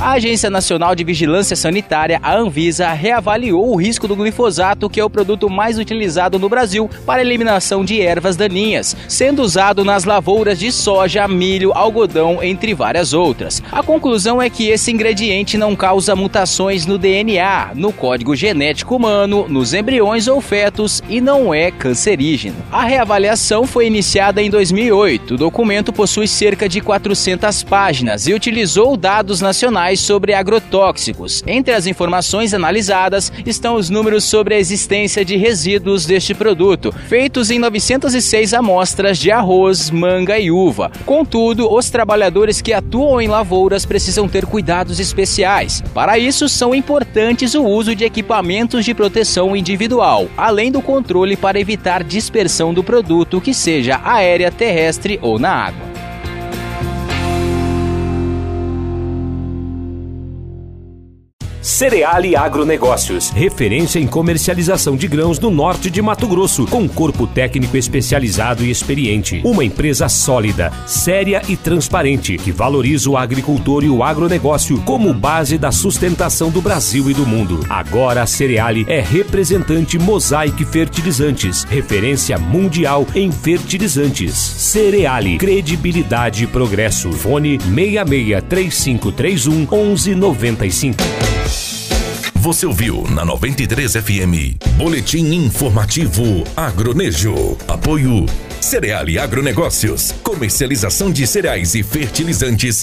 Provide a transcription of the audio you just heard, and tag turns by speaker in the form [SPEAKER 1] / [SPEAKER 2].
[SPEAKER 1] A Agência Nacional de Vigilância Sanitária, a Anvisa, reavaliou o risco do glifosato, que é o produto mais utilizado no Brasil para eliminação de ervas daninhas, sendo usado nas lavouras de soja, milho, algodão, entre várias outras. A conclusão é que esse ingrediente não causa mutações no DNA, no código genético humano, nos embriões ou fetos e não é cancerígeno. A reavaliação foi iniciada em 2008. O documento possui cerca de 400 páginas e utilizou dados nacionais sobre agrotóxicos. Entre as informações analisadas estão os números sobre a existência de resíduos deste produto, feitos em 906 amostras de arroz, manga e uva. Contudo, os trabalhadores que atuam em lavouras precisam ter cuidados especiais. Para isso, são importantes o uso de equipamentos de proteção individual, além do controle para evitar dispersão do produto, que seja aérea, terrestre ou na água.
[SPEAKER 2] Cereale Agronegócios, referência em comercialização de grãos no norte de Mato Grosso, com corpo técnico especializado e experiente. Uma empresa sólida, séria e transparente, que valoriza o agricultor e o agronegócio como base da sustentação do Brasil e do mundo. Agora a Cereale é representante Mosaic Fertilizantes, referência mundial em fertilizantes. Cereale, credibilidade e progresso. Fone 66 3531 1195.
[SPEAKER 3] Você ouviu na 93 FM. Boletim informativo Agronejo. Apoio Cereal e Agronegócios. Comercialização de cereais e fertilizantes.